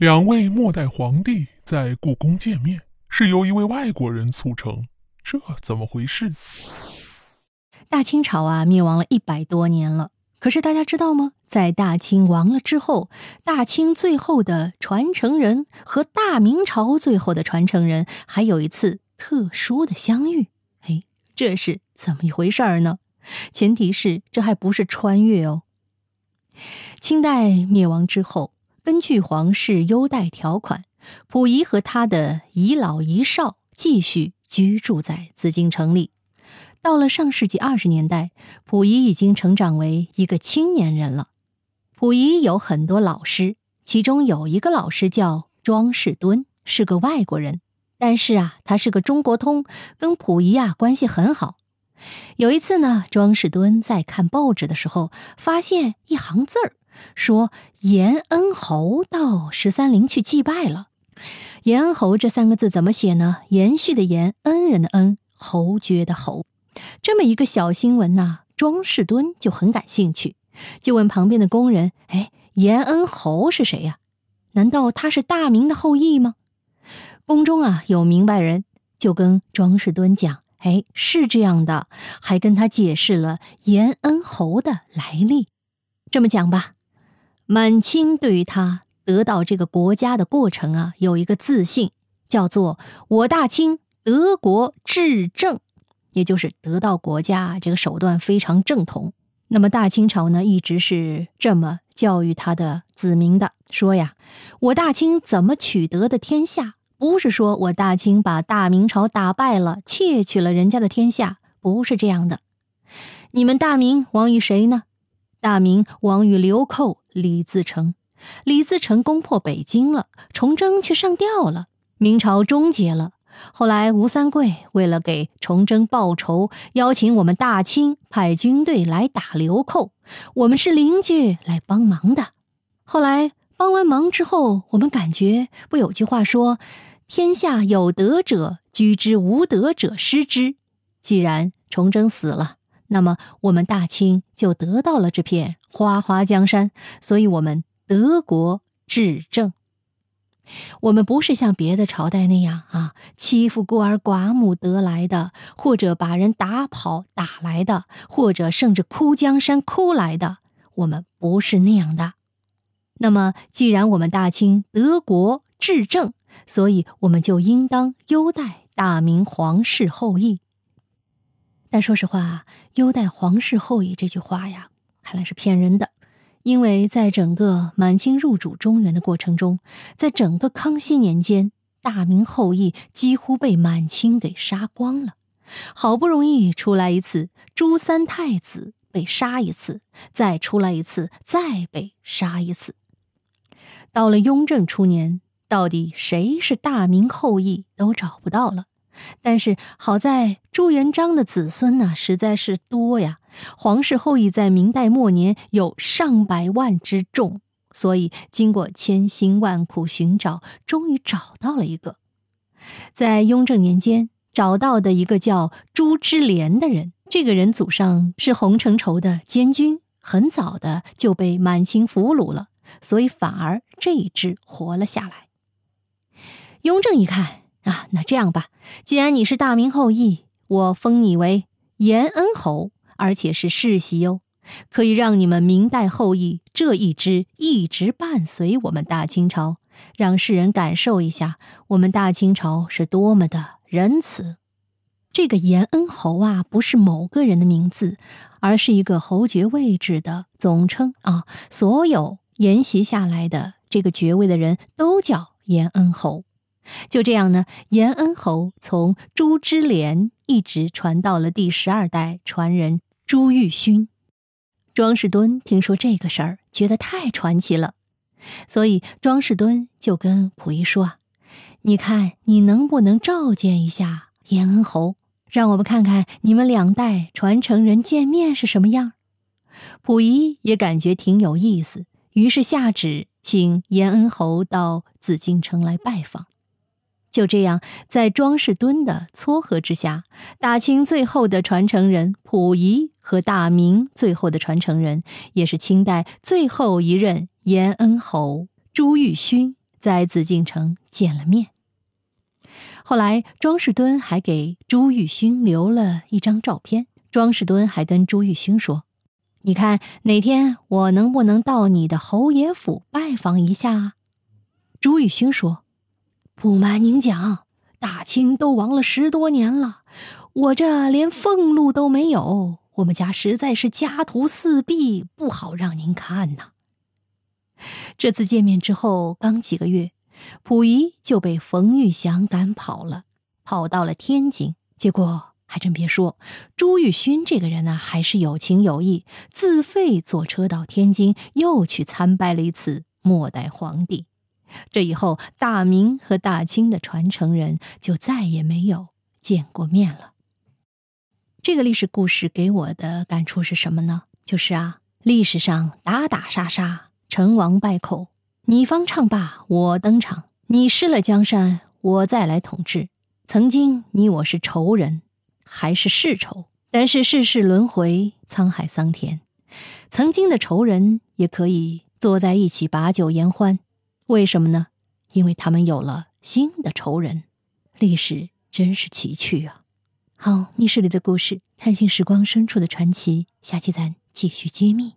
两位末代皇帝在故宫见面，是由一位外国人促成，这怎么回事？大清朝啊，灭亡了一百多年了。可是大家知道吗？在大清亡了之后，大清最后的传承人和大明朝最后的传承人还有一次特殊的相遇。哎，这是怎么一回事儿呢？前提是这还不是穿越哦。清代灭亡之后，根据皇室优待条款，溥仪和他的遗老遗少继续居住在紫禁城里。到了上世纪二十年代，溥仪已经成长为一个青年人了。溥仪有很多老师，其中有一个老师叫庄士敦，是个外国人，但是啊，他是个中国通，跟溥仪啊关系很好。有一次呢，庄士敦在看报纸的时候，发现一行字儿，说延恩侯到十三陵去祭拜了。延恩侯这三个字怎么写呢？延续的延，恩人的恩，侯爵的侯。这么一个小新闻呐，庄士敦就很感兴趣，就问旁边的工人：“哎，延恩侯是谁呀？难道他是大明的后裔吗？”宫中啊有明白人，就跟庄士敦讲：“哎，是这样的。”还跟他解释了延恩侯的来历。这么讲吧，满清对于他得到这个国家的过程啊，有一个自信，叫做“我大清德国治政”。也就是得到国家这个手段非常正统，那么大清朝呢一直是这么教育他的子民的，说呀，我大清怎么取得的天下？不是说我大清把大明朝打败了，窃取了人家的天下，不是这样的。你们大明亡于谁呢？大明亡于流寇李自成，李自成攻破北京了，崇祯却上吊了，明朝终结了。后来，吴三桂为了给崇祯报仇，邀请我们大清派军队来打流寇，我们是邻居来帮忙的。后来帮完忙之后，我们感觉不有句话说：“天下有德者居之，无德者失之。”既然崇祯死了，那么我们大清就得到了这片花花江山，所以我们德国至正。我们不是像别的朝代那样啊，欺负孤儿寡母得来的，或者把人打跑打来的，或者甚至哭江山哭来的。我们不是那样的。那么，既然我们大清德国至正，所以我们就应当优待大明皇室后裔。但说实话，优待皇室后裔这句话呀，看来是骗人的。因为在整个满清入主中原的过程中，在整个康熙年间，大明后裔几乎被满清给杀光了。好不容易出来一次，朱三太子被杀一次，再出来一次，再被杀一次。到了雍正初年，到底谁是大明后裔都找不到了。但是好在朱元璋的子孙呢实在是多呀，皇室后裔在明代末年有上百万之众，所以经过千辛万苦寻找，终于找到了一个，在雍正年间找到的一个叫朱之廉的人。这个人祖上是洪承畴的监军，很早的就被满清俘虏了，所以反而这一支活了下来。雍正一看。啊，那这样吧，既然你是大明后裔，我封你为延恩侯，而且是世袭哦，可以让你们明代后裔这一支一直伴随我们大清朝，让世人感受一下我们大清朝是多么的仁慈。这个延恩侯啊，不是某个人的名字，而是一个侯爵位置的总称啊，所有沿袭下来的这个爵位的人都叫延恩侯。就这样呢，延恩侯从朱之廉一直传到了第十二代传人朱玉勋。庄士敦听说这个事儿，觉得太传奇了，所以庄士敦就跟溥仪说：“你看，你能不能召见一下延恩侯，让我们看看你们两代传承人见面是什么样？”溥仪也感觉挺有意思，于是下旨请延恩侯到紫禁城来拜访。就这样，在庄士敦的撮合之下，大清最后的传承人溥仪和大明最后的传承人，也是清代最后一任延恩侯朱玉勋，在紫禁城见了面。后来，庄士敦还给朱玉勋留了一张照片。庄士敦还跟朱玉勋说：“你看哪天我能不能到你的侯爷府拜访一下？”啊？”朱玉勋说：“不瞒您讲，大清都亡了十多年了，我这连俸禄都没有，我们家实在是家徒四壁，不好让您看呐。”这次见面之后，刚几个月。溥仪就被冯玉祥赶跑了，跑到了天津。结果还真别说，朱玉勋这个人呢，还是有情有义，自费坐车到天津，又去参拜了一次末代皇帝。这以后，大明和大清的传承人就再也没有见过面了。这个历史故事给我的感触是什么呢？就是啊，历史上打打杀杀，成王败寇。你方唱罢我登场，你失了江山，我再来统治。曾经你我是仇人，还是世仇？但是世事轮回，沧海桑田，曾经的仇人也可以坐在一起把酒言欢。为什么呢？因为他们有了新的仇人。历史真是奇趣啊！好，密室里的故事，探寻时光深处的传奇，下期咱继续揭秘。